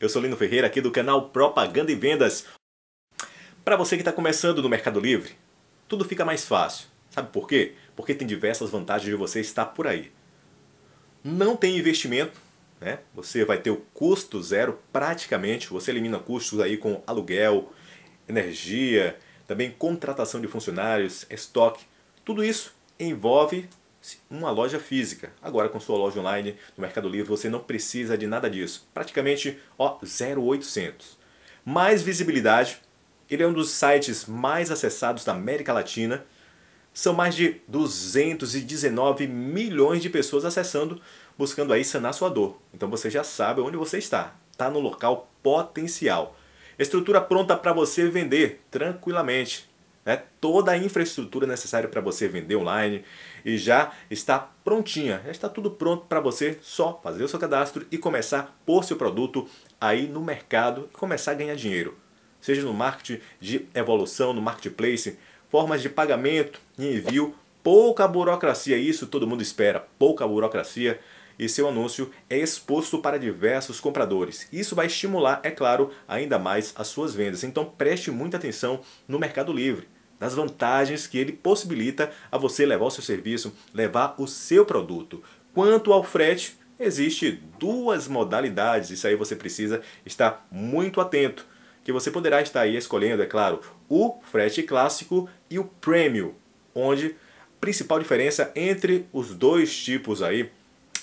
Eu sou Lino Ferreira aqui do canal Propaganda e Vendas. Para você que está começando no Mercado Livre, tudo fica mais fácil. Sabe por quê? Porque tem diversas vantagens de você estar por aí. Não tem investimento, né? Você vai ter o custo zero praticamente. Você elimina custos aí com aluguel, energia, também contratação de funcionários, estoque. Tudo isso envolve uma loja física. Agora com sua loja online no Mercado Livre você não precisa de nada disso. Praticamente ó 0800. Mais visibilidade. Ele é um dos sites mais acessados da América Latina. São mais de 219 milhões de pessoas acessando, buscando aí sanar sua dor. Então você já sabe onde você está. Está no local potencial. Estrutura pronta para você vender tranquilamente. Né? Toda a infraestrutura necessária para você vender online e já está prontinha. Já está tudo pronto para você só fazer o seu cadastro e começar a pôr seu produto aí no mercado e começar a ganhar dinheiro. Seja no marketing de evolução, no marketplace, formas de pagamento e envio, pouca burocracia, isso todo mundo espera, pouca burocracia e seu anúncio é exposto para diversos compradores. Isso vai estimular, é claro, ainda mais as suas vendas. Então preste muita atenção no Mercado Livre, nas vantagens que ele possibilita a você levar o seu serviço, levar o seu produto. Quanto ao frete, existe duas modalidades. Isso aí você precisa estar muito atento, que você poderá estar aí escolhendo, é claro, o frete clássico e o premium, onde a principal diferença entre os dois tipos aí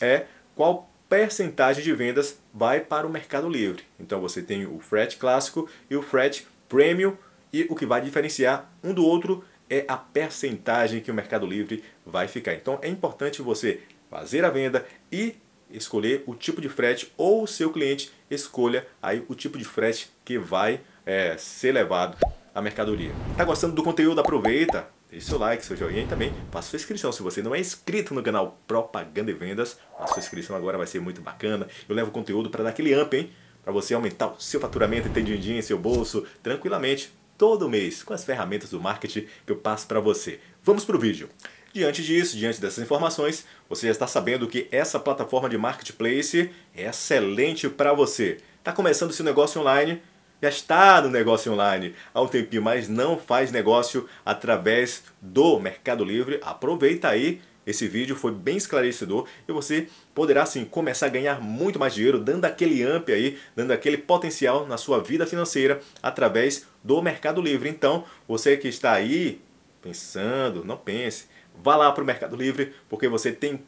é qual percentagem de vendas vai para o Mercado Livre. Então você tem o frete clássico e o frete premium e o que vai diferenciar um do outro é a percentagem que o Mercado Livre vai ficar. Então é importante você fazer a venda e escolher o tipo de frete ou o seu cliente escolha aí o tipo de frete que vai é, ser levado à mercadoria. Tá gostando do conteúdo? Aproveita, Deixe seu like, seu joinha e também faça sua inscrição. Se você não é inscrito no canal Propaganda e Vendas, faça sua inscrição agora, vai ser muito bacana. Eu levo conteúdo para dar aquele amp, hein? Para você aumentar o seu faturamento e ter din-din em seu bolso tranquilamente todo mês com as ferramentas do marketing que eu passo para você. Vamos para o vídeo. Diante disso, diante dessas informações, você já está sabendo que essa plataforma de marketplace é excelente para você. Está começando seu negócio online? Já está no negócio online há um tempinho, mas não faz negócio através do Mercado Livre, aproveita aí. Esse vídeo foi bem esclarecedor e você poderá sim começar a ganhar muito mais dinheiro, dando aquele amp aí, dando aquele potencial na sua vida financeira através do Mercado Livre. Então, você que está aí pensando, não pense, vá lá para o Mercado Livre, porque você tem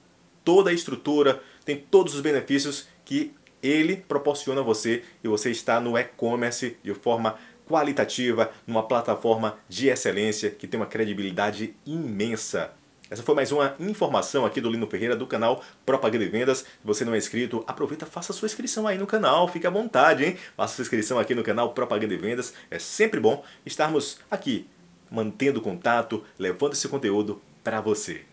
toda a estrutura, tem todos os benefícios que ele proporciona a você e você está no e-commerce de forma qualitativa, numa plataforma de excelência que tem uma credibilidade imensa. Essa foi mais uma informação aqui do Lino Ferreira do canal Propaganda e Vendas. Se você não é inscrito, aproveita, faça sua inscrição aí no canal, fique à vontade, hein? Faça sua inscrição aqui no canal Propaganda e Vendas. É sempre bom estarmos aqui, mantendo contato, levando esse conteúdo para você.